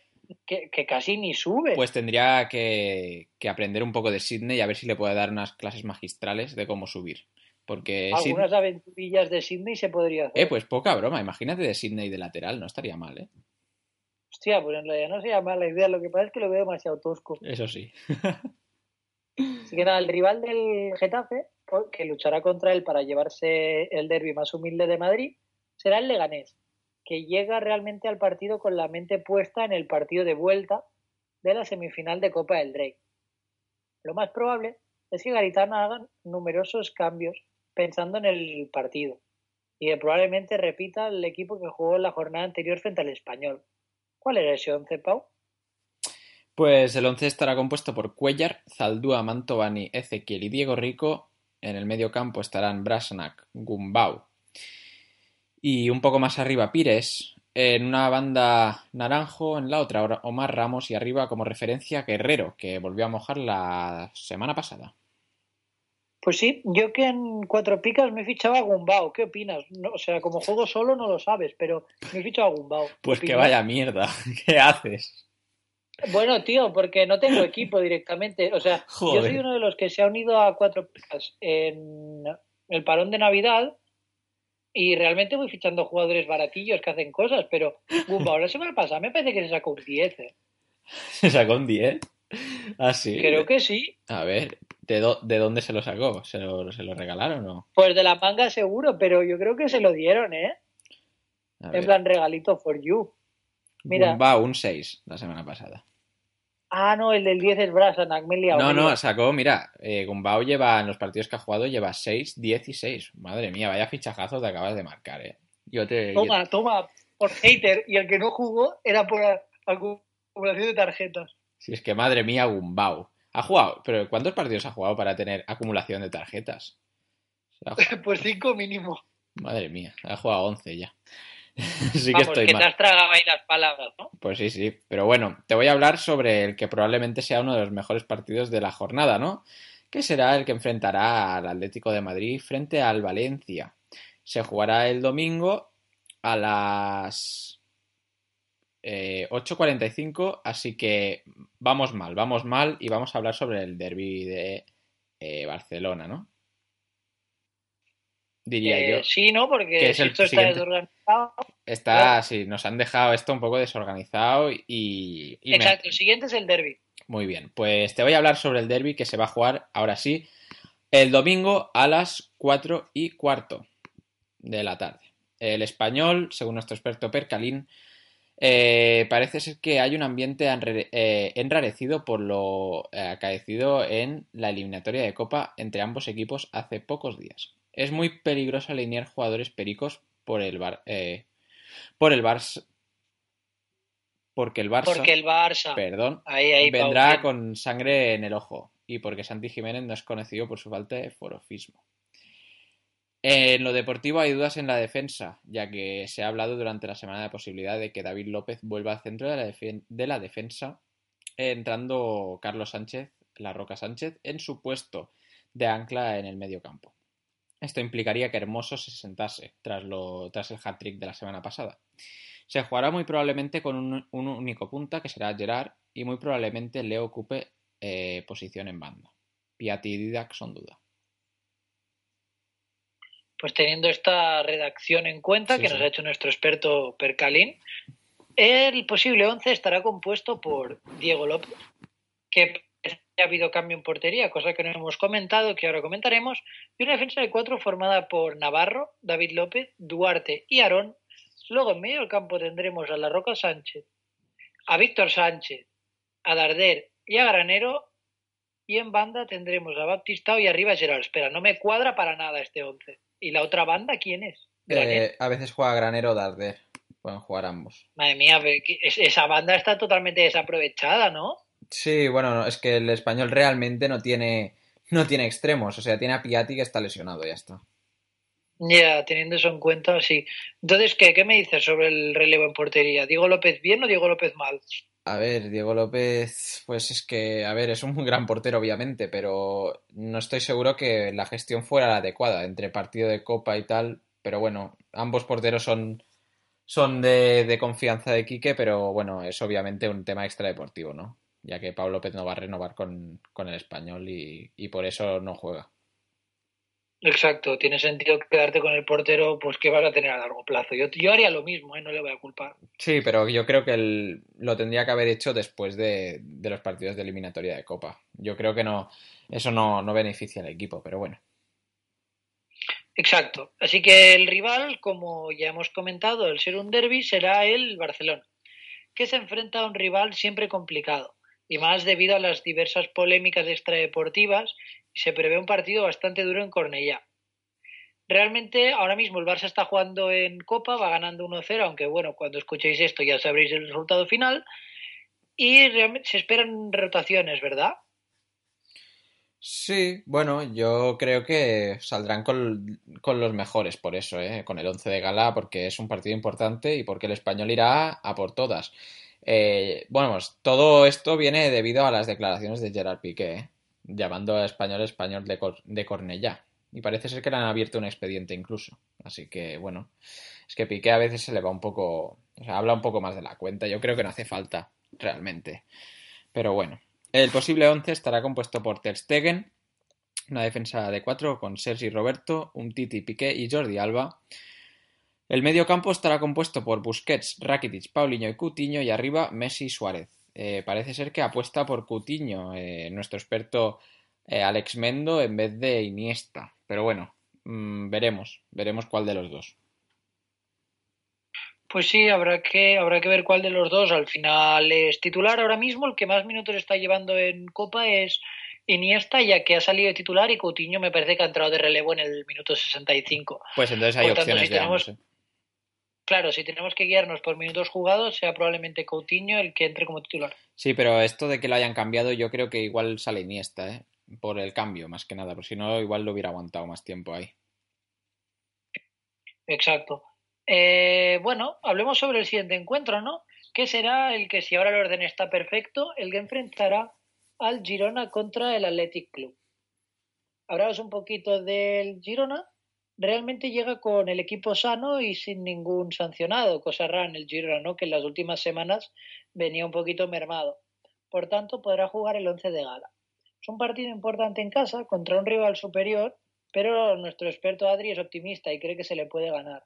que, que casi ni sube. Pues tendría que, que aprender un poco de Sydney y a ver si le puede dar unas clases magistrales de cómo subir. Porque Algunas aventurillas de Sydney se podría hacer. Eh, pues poca broma. Imagínate de Sydney de lateral, no estaría mal, ¿eh? Hostia, pues en realidad no sería mala idea. Lo que pasa es que lo veo demasiado tosco. Eso sí. Así que nada, el rival del Getafe, que luchará contra él para llevarse el derby más humilde de Madrid, será el Leganés, que llega realmente al partido con la mente puesta en el partido de vuelta de la semifinal de Copa del Rey. Lo más probable es que Garitano haga numerosos cambios pensando en el partido y que probablemente repita el equipo que jugó en la jornada anterior frente al español. ¿Cuál era ese 11, Pau? Pues el 11 estará compuesto por Cuellar, Zaldúa, Mantovani, Ezequiel y Diego Rico. En el medio campo estarán Brasnak, Gumbau. Y un poco más arriba Pires. En una banda Naranjo, en la otra Omar Ramos y arriba como referencia Guerrero, que volvió a mojar la semana pasada. Pues sí, yo que en cuatro picas me fichaba a Gumbao. ¿Qué opinas? No, o sea, como juego solo no lo sabes, pero me he fichado a Gumbao. Pues que vaya mierda. ¿Qué haces? Bueno, tío, porque no tengo equipo directamente. O sea, Joder. yo soy uno de los que se ha unido a cuatro picas en el parón de Navidad y realmente voy fichando jugadores baratillos que hacen cosas, pero Gumbao la semana pasada me parece que se sacó un 10. ¿eh? ¿Se sacó un 10? Ah, sí. Creo que sí. A ver, ¿de, do- de dónde se lo sacó? ¿Se lo, ¿Se lo regalaron o no? Pues de la manga seguro, pero yo creo que se lo dieron, ¿eh? A En ver. plan regalito for you. Mira. Un 6 la semana pasada. Ah, no, el del 10 es Brasanac, me he liado. No, no, sacó, mira, eh, Gumbau lleva en los partidos que ha jugado, lleva 6, 10 y 6. Madre mía, vaya fichajazo te acabas de marcar, eh. Yo te. yo- Toma, toma, por hater. Y el que no jugó era por acumulación de tarjetas. Si es que madre mía, Gumbau. Ha jugado, pero ¿cuántos partidos ha jugado para tener acumulación de tarjetas? Pues cinco mínimo. Madre mía, ha jugado 11 ya. sí que estoy que mal. te has tragado ahí las palabras, ¿no? Pues sí, sí. Pero bueno, te voy a hablar sobre el que probablemente sea uno de los mejores partidos de la jornada, ¿no? Que será el que enfrentará al Atlético de Madrid frente al Valencia. Se jugará el domingo a las eh, 8.45, así que vamos mal, vamos mal y vamos a hablar sobre el derby de eh, Barcelona, ¿no? Diría Eh, yo. sí, ¿no? Porque es esto está desorganizado. Está, sí, nos han dejado esto un poco desorganizado y, y me- Exacto, el siguiente es el derby. Muy bien, pues te voy a hablar sobre el derby que se va a jugar ahora sí el domingo a las 4 y cuarto de la tarde. El español, según nuestro experto Percalín, eh, parece ser que hay un ambiente eh, enrarecido por lo eh, acaecido en la eliminatoria de Copa entre ambos equipos hace pocos días. Es muy peligroso alinear jugadores pericos por el Bar, eh, por el Barça, porque el Barça, Porque el Barça. perdón, Ahí, ahí, Pau, vendrá con sangre en el ojo y porque Santi Jiménez no es conocido por su falta de forofismo. En lo deportivo hay dudas en la defensa, ya que se ha hablado durante la semana de posibilidad de que David López vuelva al centro de la, defen- de la defensa, entrando Carlos Sánchez, la Roca Sánchez, en su puesto de ancla en el medio campo. Esto implicaría que Hermoso se sentase tras, lo, tras el hat-trick de la semana pasada. Se jugará muy probablemente con un, un único punta, que será Gerard, y muy probablemente Leo ocupe eh, posición en banda. Piatti y Didac son duda. Pues teniendo esta redacción en cuenta Sí, que sí. nos ha hecho nuestro experto Percalín, el posible 11 estará compuesto por Diego López, que ha habido cambio en portería, cosa que no hemos comentado, que ahora comentaremos, y una defensa de cuatro formada por Navarro, David López, Duarte y Aarón. Luego en medio del campo tendremos a La Roca Sánchez, a Víctor Sánchez, a Darder y a Granero, y en banda tendremos a Baptistao y arriba a Gerard. Espera, no me cuadra para nada este 11. ¿Y la otra banda quién es? Eh, a veces juega Granero o Darder. Pueden jugar ambos. Madre mía, esa banda está totalmente desaprovechada, ¿no? Sí, bueno, no, es que el español realmente no tiene, no tiene extremos. O sea, tiene a Piatti que está lesionado, ya está. Ya, teniendo eso en cuenta, sí. Entonces, ¿qué, ¿qué me dices sobre el relevo en portería? ¿Diego López bien o Diego López mal? A ver, Diego López, pues es que, a ver, es un gran portero, obviamente, pero no estoy seguro que la gestión fuera la adecuada entre partido de Copa y tal. Pero bueno, ambos porteros son, son de, de confianza de Quique, pero bueno, es obviamente un tema extradeportivo, ¿no? Ya que Pablo López no va a renovar con, con el español y, y por eso no juega. Exacto, tiene sentido quedarte con el portero, pues que vas a tener a largo plazo. Yo, yo haría lo mismo, ¿eh? no le voy a culpar. Sí, pero yo creo que él lo tendría que haber hecho después de, de los partidos de eliminatoria de Copa. Yo creo que no, eso no, no beneficia al equipo, pero bueno. Exacto. Así que el rival, como ya hemos comentado, el ser un derby, será el Barcelona, que se enfrenta a un rival siempre complicado, y más debido a las diversas polémicas extradeportivas, se prevé un partido bastante duro en Cornellá. realmente ahora mismo el Barça está jugando en Copa, va ganando 1-0, aunque bueno, cuando escuchéis esto ya sabréis el resultado final. Y realmente se esperan rotaciones, ¿verdad? Sí, bueno, yo creo que saldrán con, los mejores por eso, ¿eh? con el 11 de gala, porque es un partido importante y porque el español irá a por todas. Eh, bueno, pues, todo esto viene debido a las declaraciones de Gerard Piqué, ¿eh? Llamando a español español de, de Cornellá. Y parece ser que le han abierto un expediente incluso. Así que, bueno, es que Piqué a veces se le va un poco, o sea, habla un poco más de la cuenta. Yo creo que no hace falta, realmente. Pero bueno, el posible 11 estará compuesto por Ter Stegen, una defensa de cuatro con Sergi Roberto, un Titi Piqué y Jordi Alba. El medio campo estará compuesto por Busquets, Rakitic, Paulinho y Coutinho y arriba Messi y Suárez. Eh, parece ser que apuesta por Coutinho, eh, nuestro experto eh, Alex Mendo, en vez de Iniesta. Pero bueno, mmm, veremos, veremos cuál de los dos. Pues sí, habrá que, habrá que ver cuál de los dos al final es titular. Ahora mismo el que más minutos está llevando en Copa es Iniesta, ya que ha salido de titular y Coutinho me parece que ha entrado de relevo en el minuto 65. Pues entonces hay Por tanto, opciones si de tenemos, ambos, ¿eh? Claro, si tenemos que guiarnos por minutos jugados, sea probablemente Coutinho el que entre como titular. Sí, pero esto de que lo hayan cambiado, yo creo que igual sale Iniesta, ¿eh? Por el cambio, más que nada, porque si no, igual lo hubiera aguantado más tiempo ahí. Exacto. Eh, bueno, hablemos sobre el siguiente encuentro, ¿no? Que será el que, si ahora el orden está perfecto, el que enfrentará al Girona contra el Athletic Club. Hablaos un poquito del Girona. Realmente llega con el equipo sano y sin ningún sancionado, cosa rara en el Girona, ¿no? Que en las últimas semanas venía un poquito mermado. Por tanto, podrá jugar el 11 de gala. Es un partido importante en casa contra un rival superior, pero nuestro experto Adri es optimista y cree que se le puede ganar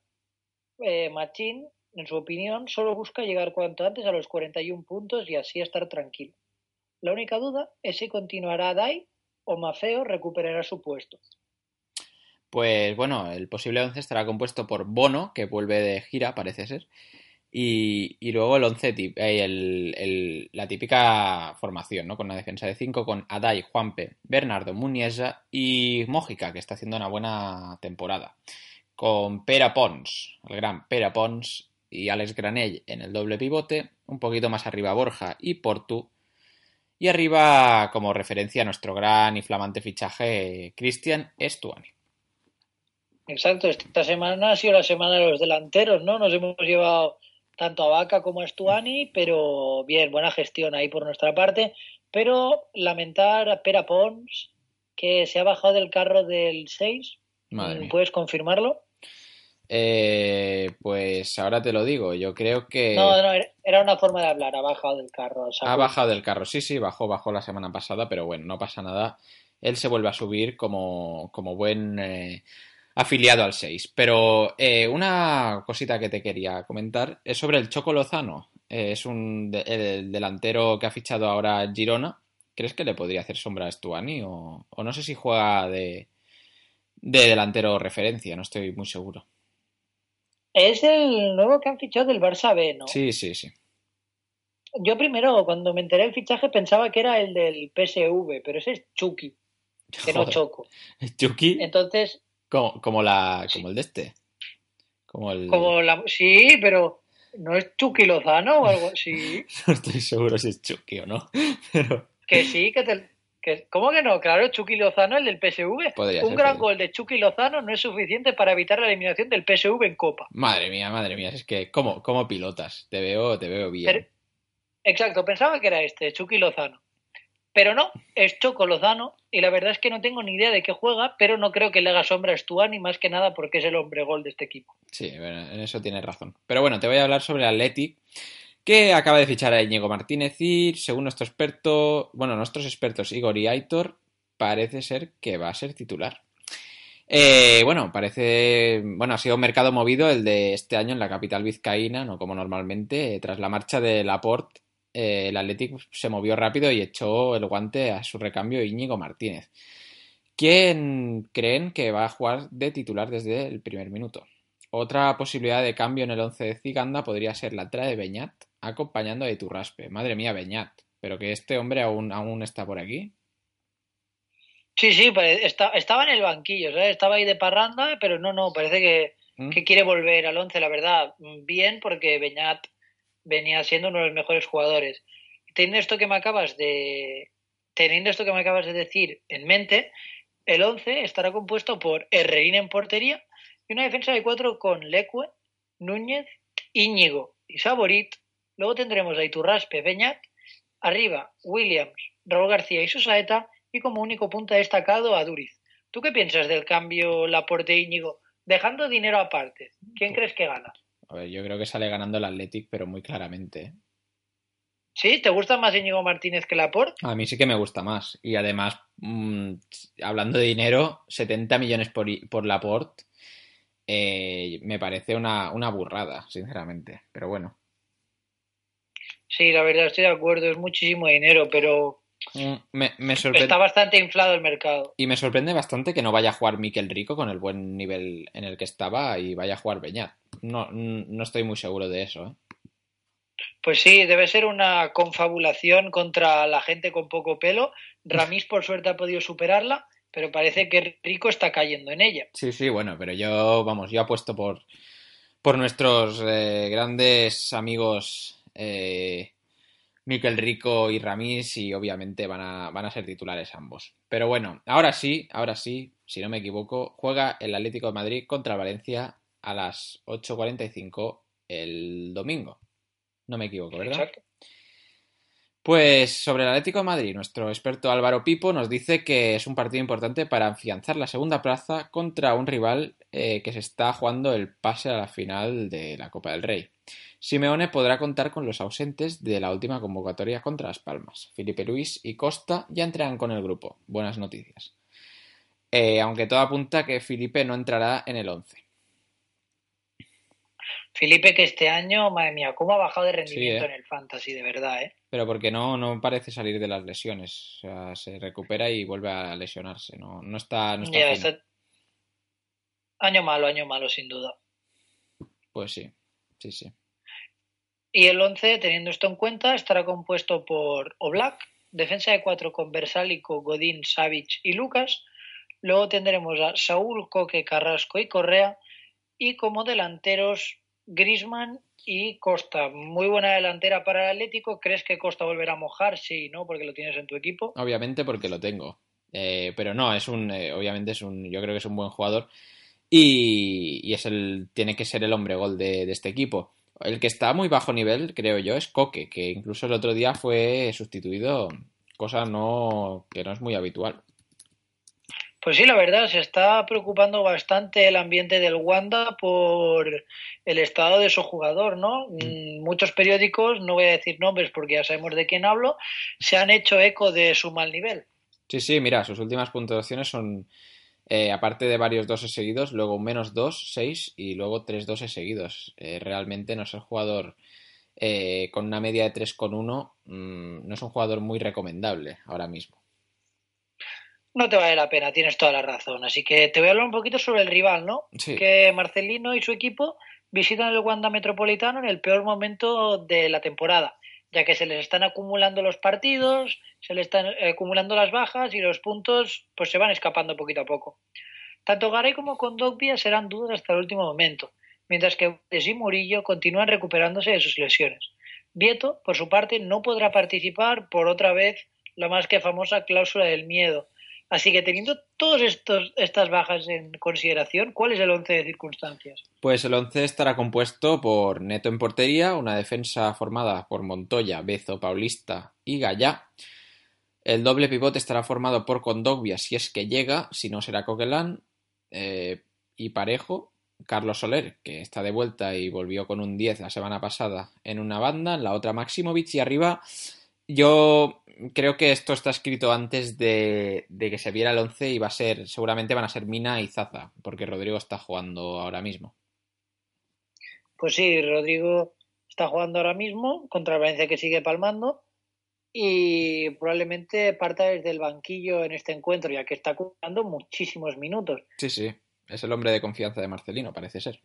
eh, Machín, en su opinión, solo busca llegar cuanto antes a los 41 puntos y así estar tranquilo. La única duda es si continuará Dai o Mafeo recuperará su puesto. Pues bueno, el posible 11 estará compuesto por Bono, que vuelve de gira, parece ser, y, luego el 11, tip- eh, el- la típica formación, ¿no? Con una defensa de 5, con Adai, Juanpe, Bernardo, Muniesa y Mójica, que está haciendo una buena temporada. Con Pera Pons, el gran Pera Pons y Alex Granell en el doble pivote, un poquito más arriba Borja y Portu, y arriba como referencia a nuestro gran y flamante fichaje Cristian Estuani. Exacto, esta semana ha sido la semana de los delanteros, ¿no? Nos hemos llevado tanto a Vaca como a Stuani, pero bien, buena gestión ahí por nuestra parte. Pero lamentar a Pera Pons, que se ha bajado del carro del 6. Madre mía. ¿Puedes confirmarlo? Eh, pues ahora te lo digo, yo creo que No, no, era una forma de hablar, ha bajado del carro. ha bajado del carro. Sí, sí, bajó, bajó la semana pasada, pero bueno, no pasa nada. Él se vuelve a subir como, como buen eh, afiliado al 6. Pero eh, una cosita que te quería comentar es sobre el Choco Lozano. Eh, es un de- el delantero que ha fichado ahora Girona. ¿Crees que le podría hacer sombra a Stuani? O, o no sé si juega de, de delantero referencia, no estoy muy seguro. Es el nuevo que han fichado del Barça B, ¿no? Sí, sí, sí. Yo primero, cuando me enteré del fichaje, pensaba que era el del PSV, pero ese es Chucky, que no. Choco. Chucky, Entonces, como, como, la, como el de este. Como el... como la... Sí, pero ¿no es Chucky Lozano o algo así? No estoy seguro si es Chucky o no, pero Que sí, que te... Que... ¿Cómo que no? Claro, Chucky Lozano, el del PSV. Podría Un ser, gran gol de Chucky Lozano no es suficiente para evitar la eliminación del PSV en Copa. madre mía, madre mía, es que ¿cómo, cómo pilotas? Te veo, te veo bien. Pero- Exacto, pensaba que era este, Chucky Lozano. Pero no, es Choco Lozano y la verdad es que no tengo ni idea de qué juega, pero no creo que le haga sombra a Stuani más que nada porque es el hombre gol de este equipo. Sí, en eso tienes razón. Pero bueno, te voy a hablar sobre el Athletic, que acaba de fichar a Íñigo Martínez y, según nuestro experto, bueno, nuestros expertos Igor y Aitor, parece ser que va a ser titular. Eh, bueno, parece, bueno, ha sido un mercado movido el de este año en la capital vizcaína, no como normalmente, tras la marcha de Laporte, eh, el Athletic se movió rápido y echó el guante a su recambio Íñigo Martínez. ¿Quién creen que va a jugar de titular desde el primer minuto? Otra posibilidad de cambio en el 11 de Ziganda podría ser la entrada de Beñat acompañando a Iturraspe. Madre mía, Beñat. ¿Pero que este hombre aún, aún está por aquí? Sí, sí, está- estaba en el banquillo, ¿sabes? Estaba ahí de parranda, pero no, no, parece que, ¿Mm? que quiere volver al once, la verdad. Bien, porque Beñat venía siendo uno de los mejores jugadores. Teniendo esto que me acabas de teniendo esto que me acabas de decir en mente, el 11 estará compuesto por Herrerín en portería y una defensa de cuatro con Leque, Núñez, Íñigo y Saborit. Luego tendremos a Iturraspe, Beñat, arriba Williams, Raúl García y Susaeta y como único punta destacado a Duriz. ¿Tú qué piensas del cambio Laporte Íñigo? Dejando dinero aparte, ¿quién crees que gana? A ver, yo creo que sale ganando el Athletic, pero muy claramente. ¿eh? ¿Sí? ¿Te gusta más Íñigo Martínez que Laporte? A mí sí que me gusta más. Y además, mm, hablando de dinero, 70 millones por, por Laporte eh, me parece una, una burrada, sinceramente. Pero bueno. Sí, la verdad estoy de acuerdo, es muchísimo dinero, pero Mm, Me, me sorprende. está bastante inflado el mercado. Y me sorprende bastante que no vaya a jugar Miquel Rico con el buen nivel en el que estaba y vaya a jugar Beñat. No, no estoy muy seguro de eso. ¿eh? Pues sí, debe ser una confabulación contra la gente con poco pelo. Ramis, por suerte, ha podido superarla, pero parece que Rico está cayendo en ella. Sí, sí, bueno, pero yo, vamos, yo apuesto por, por nuestros eh, grandes amigos eh, Miquel Rico y Ramis y obviamente van a, van a ser titulares ambos. Pero bueno, ahora sí, ahora sí, si no me equivoco, juega el Atlético de Madrid contra el Valencia a las 8.45 el domingo. No me equivoco, ¿verdad? Exacto. Pues sobre el Atlético de Madrid, nuestro experto Álvaro Pipo nos dice que es un partido importante para afianzar la segunda plaza contra un rival eh, que se está jugando el pase a la final de la Copa del Rey. Simeone podrá contar con los ausentes de la última convocatoria contra Las Palmas. Felipe Luis y Costa ya entrenan con el grupo. Buenas noticias. Eh, aunque todo apunta que Felipe no entrará en el 11. Felipe, que este año, madre mía, cómo ha bajado de rendimiento Sí, ¿eh? en el Fantasy, de verdad, ¿eh? Pero porque no, no parece salir de las lesiones. O sea, se recupera y vuelve a lesionarse. No, no está, no está- Año malo, año malo, sin duda. Pues sí, sí, sí. Y el 11, teniendo esto en cuenta, estará compuesto por Oblak, defensa de cuatro con Versálico, Godín, Savic y Lucas. Luego tendremos a Saúl, Coque, Carrasco y Correa. Y como delanteros, Grisman y Costa. Muy buena delantera para el Atlético. ¿Crees que Costa volverá a mojar? Sí, ¿no? Porque lo tienes en tu equipo. Obviamente porque lo tengo. Eh, pero no, es un, eh, obviamente es un, yo creo que es un buen jugador y, es el, tiene que ser el hombre gol de, de este equipo. El que está muy bajo nivel, creo yo, es Coque, que incluso el otro día fue sustituido, cosa no, que no es muy habitual. Pues sí, la verdad, se está preocupando bastante el ambiente del Wanda por el estado de su jugador, ¿no? Mm, Muchos periódicos, no voy a decir nombres porque ya sabemos de quién hablo, se han hecho eco de su mal nivel. Sí, sí, mira, sus últimas puntuaciones son, eh, aparte de varios doses seguidos, luego menos dos, seis y luego tres doses seguidos. Eh, realmente no es el jugador eh, con una media de 3,1, mm, no es un jugador muy recomendable ahora mismo. No te vale la pena, tienes toda la razón. Así que te voy a hablar un poquito sobre el rival, ¿no? Sí. Que Marcelino y su equipo visitan el Wanda Metropolitano en el peor momento de la temporada, ya que se les están acumulando los partidos, se les están eh, acumulando las bajas y los puntos pues se van escapando poquito a poco. Tanto Garay como Kondogbia serán dudas hasta el último momento, mientras que Guedes y Murillo continúan recuperándose de sus lesiones. Vieto, por su parte, no podrá participar por otra vez la más que famosa cláusula del miedo. Así que teniendo todas estas bajas en consideración, ¿cuál es el once de circunstancias? Pues el 11 estará compuesto por Neto en portería, una defensa formada por Montoya, Bezo, Paulista y Gallá. El doble pivote estará formado por Condogbia si es que llega, si no será Coquelán eh, y Parejo. Carlos Soler, que está de vuelta y volvió con un 10 la semana pasada en una banda, la otra Maximovic y arriba yo creo que esto está escrito antes de, de, que se viera el 11 y va a ser, seguramente van a ser Mina y Zaza, porque Rodrigo está jugando ahora mismo. Pues sí, Rodrigo está jugando ahora mismo contra el Valencia que sigue palmando y probablemente parta desde el banquillo en este encuentro, ya que está jugando muchísimos minutos. Sí, sí, es el hombre de confianza de Marcelino, parece ser.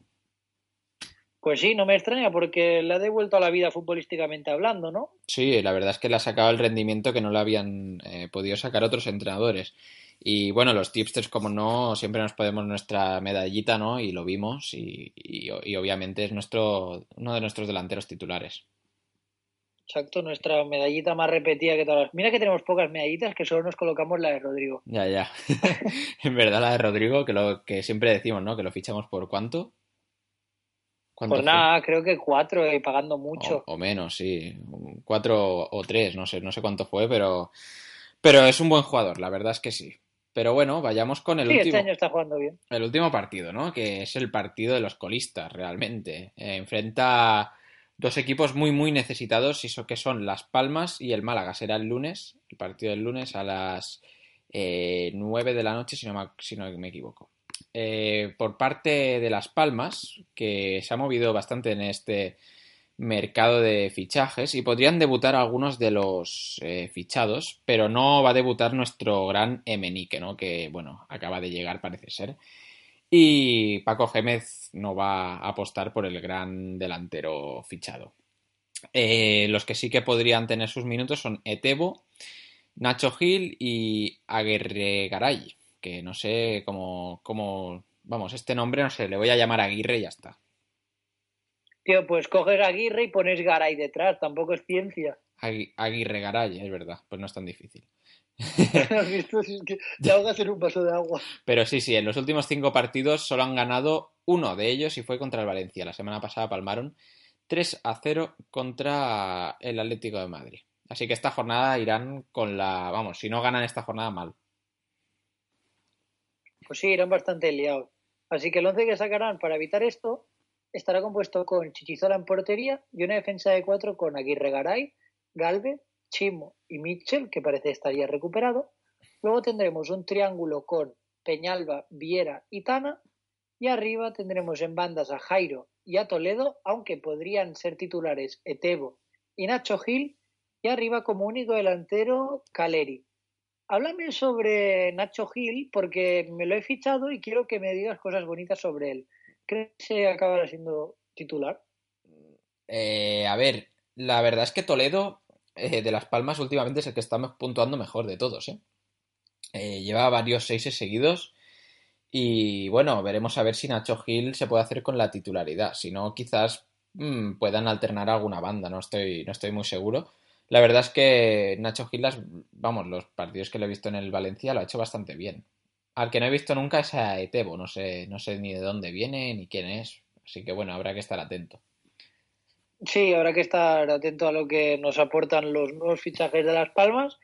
Pues sí, no me extraña porque le ha devuelto a la vida futbolísticamente hablando, ¿no? Sí, la verdad es que le ha sacado el rendimiento que no le habían eh, podido sacar otros entrenadores. Y bueno, los tipsters, como no, siempre nos podemos nuestra medallita, ¿no? Y lo vimos y, y- y obviamente es nuestro, uno de nuestros delanteros titulares. Exacto, nuestra medallita más repetida que todas las. Mira que tenemos pocas medallitas que solo nos colocamos la de Rodrigo. Ya, ya. en verdad la de Rodrigo, que lo que siempre decimos, ¿no? Que lo fichamos por cuánto. ¿Cuánto Pues fue? nada, creo que cuatro y pagando mucho. O, o menos, sí. Cuatro o tres, no sé, no sé cuánto fue, pero, pero es un buen jugador, la verdad es que sí. Pero bueno, vayamos con el sí, último. este año está jugando bien. El último partido, ¿no? Que es el partido de los colistas, realmente. Eh, enfrenta dos equipos muy, muy necesitados, y eso que son Las Palmas y el Málaga. Será el lunes, el partido del lunes a las eh, 9 de la noche, si no me, si no me equivoco. Eh, por parte de Las Palmas, que se ha movido bastante en este mercado de fichajes y podrían debutar algunos de los eh, fichados, pero no va a debutar nuestro gran Emenique, ¿no? Que, bueno, acaba de llegar, parece ser. Y Paco Gémez no va a apostar por el gran delantero fichado. Eh, los que sí que podrían tener sus minutos son Etebo, Nacho Gil y Aguirre Garay, que no sé cómo, cómo... Vamos, este nombre no sé, le voy a llamar Aguirre y ya está. Tío, pues coges Aguirre y pones Garay detrás, tampoco es ciencia. Agui- Aguirre Garay, es verdad, pues no es tan difícil. Te ahogas en un vaso de agua. Pero sí, sí, en los últimos cinco partidos solo han ganado uno de ellos y fue contra el Valencia. La semana pasada palmaron 3 a 0 contra el Atlético de Madrid. Así que esta jornada irán con la... Vamos, si no ganan esta jornada, mal. Pues sí, irán bastante liados. Así que el once que sacarán para evitar esto estará compuesto con Chichizola en portería y una defensa de cuatro con Aguirre Garay, Galve, Chimo y Mitchell, que parece estar ya recuperado. Luego tendremos un triángulo con Peñalba, Viera y Tana. Y arriba tendremos en bandas a Jairo y a Toledo, aunque podrían ser titulares Etebo y Nacho Gil. Y arriba como único delantero Caleri. Háblame sobre Nacho Gil porque me lo he fichado y quiero que me digas cosas bonitas sobre él. ¿Crees que se acabará siendo titular? Eh, a ver, la verdad es que Toledo eh, de Las Palmas últimamente es el que está puntuando mejor de todos, ¿eh? Eh, lleva varios seises seguidos y bueno, veremos a ver si Nacho Gil se puede hacer con la titularidad. Si no, quizás mm, puedan alternar alguna banda, no estoy, no estoy muy seguro. La verdad es que Nacho Gil, las, vamos, los partidos que lo he visto en el Valencia lo ha hecho bastante bien. Al que no he visto nunca es a Etebo, no sé, no sé ni de dónde viene ni quién es. Así que bueno, habrá que estar atento. Sí, habrá que estar atento a lo que nos aportan los nuevos fichajes de Las Palmas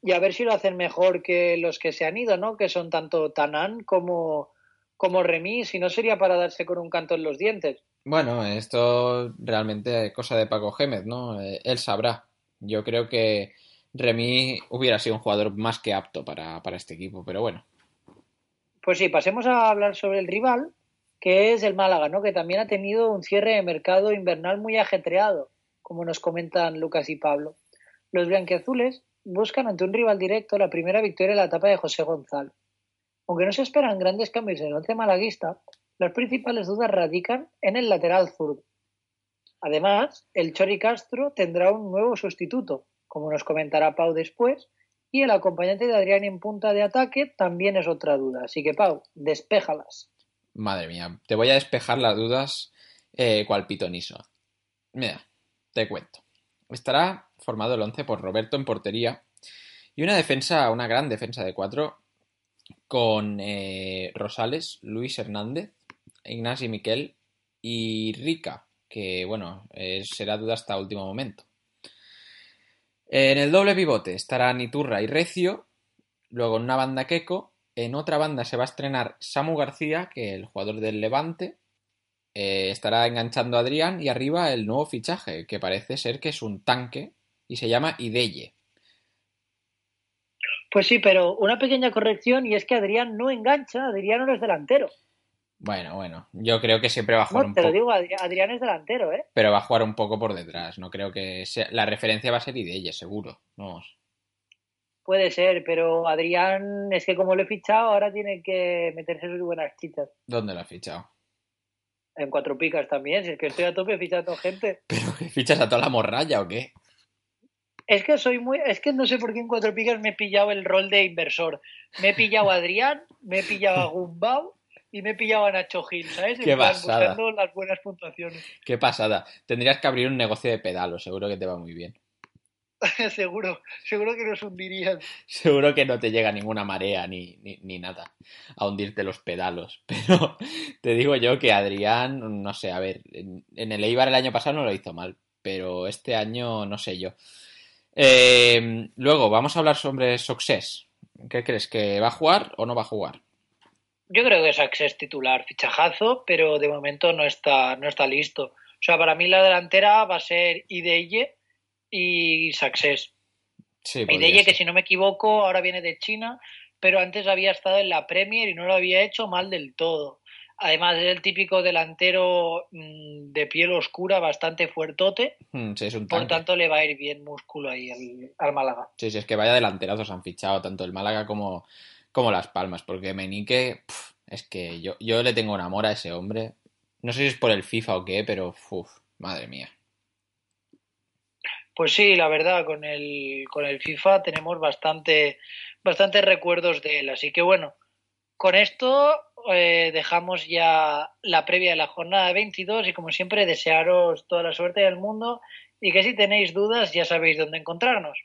y a ver si lo hacen mejor que los que se han ido, ¿no? Que son tanto Tanán como, como Remis, si no sería para darse con un canto en los dientes. Bueno, esto realmente es cosa de Paco Gémez, ¿no? Eh, Él sabrá. Yo creo que Remy hubiera sido un jugador más que apto para, para este equipo, pero bueno. Pues sí, pasemos a hablar sobre el rival, que es el Málaga, ¿no? Que también ha tenido un cierre de mercado invernal muy ajetreado, como nos comentan Lucas y Pablo. Los blanquiazules buscan ante un rival directo la primera victoria en la etapa de José González. Aunque no se esperan grandes cambios en el once malaguista, las principales dudas radican en el lateral zurdo. Además, el Chori Castro tendrá un nuevo sustituto, como nos comentará Pau después, y el acompañante de Adrián en punta de ataque también es otra duda. Así que, Pau, despéjalas. Madre mía, te voy a despejar las dudas eh, cual pitoniso. Mira, te cuento. Estará formado el 11 por Roberto en portería y una defensa, una gran defensa de cuatro con eh, Rosales, Luis Hernández, Ignasi Miquel y Rica, que bueno, eh, será duda hasta último momento. En el doble pivote estarán Iturra y Recio, luego en una banda Queco, en otra banda se va a estrenar Samu García, que el jugador del Levante, eh, estará enganchando a Adrián y arriba el nuevo fichaje, que parece ser que es un tanque y se llama Ideye. Pues sí, pero una pequeña corrección y es que Adrián no engancha, Adrián no es delantero. Bueno, bueno, yo creo que siempre va a jugar No, un te lo poco, digo, Adri- Adrián es delantero, ¿eh? pero va a jugar un poco por detrás. No creo que sea... la referencia va a ser Ideye, seguro. Vamos. Puede ser, pero Adrián es que como lo he fichado ahora tiene que meterse sus buenas chichas. ¿Dónde lo has fichado? En cuatro picas también, si es que estoy a tope fichando gente. ¿Pero que fichas a toda la morralla o qué? Es que soy muy. Es que no sé por qué en cuatro picas me he pillado el rol de inversor. Me he pillado a Adrián, me he pillado a Gumbau y me he pillado a Nacho Gil, ¿sabes? Qué plan, pasada. Buscando las buenas puntuaciones. Qué pasada. Tendrías que abrir un negocio de pedalos, seguro que te va muy bien. seguro, seguro que nos hundirían. Seguro que no te llega ninguna marea ni, ni, ni nada a hundirte los pedalos. Pero te digo yo que Adrián, no sé, a ver, en, en el Eibar el año pasado no lo hizo mal, pero este año no sé yo. Eh, luego, vamos a hablar sobre Success. ¿Qué crees? ¿Que va a jugar o no va a jugar? Yo creo que Sax es titular, fichajazo, pero de momento no está, no está listo. O sea, para mí la delantera va a ser Ideye y Success. Sí, Ideye, que si no me equivoco, ahora viene de China, pero antes había estado en la Premier y no lo había hecho mal del todo. Además, es el típico delantero mm, de piel oscura, bastante fuertote, Mm, sí, es un por tanto le va a ir bien músculo ahí al, al Málaga. Sí, sí, es que vaya delanterazos han fichado tanto el Málaga como, como Las Palmas, porque Menique, pf, es que yo, yo le tengo un amor a ese hombre. No sé si es por el FIFA o qué, pero uf, madre mía. Pues sí, la verdad, con el, con el FIFA tenemos bastante, bastantes recuerdos de él. Así que bueno, con esto eh, dejamos ya la previa de la jornada 22 y como siempre desearos toda la suerte del mundo y que si tenéis dudas ya sabéis dónde encontrarnos.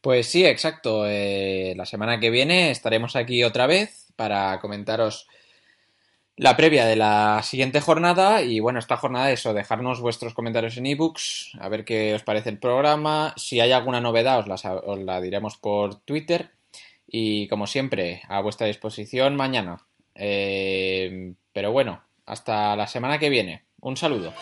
Pues sí, exacto. eh, la semana que viene estaremos aquí otra vez para comentaros la previa de la siguiente jornada y bueno, esta jornada eso, dejarnos vuestros comentarios en ebooks, a ver qué os parece el programa, si hay alguna novedad os la, os la diremos por Twitter y como siempre, a vuestra disposición mañana. Eh, pero bueno, hasta la semana que viene. Un saludo.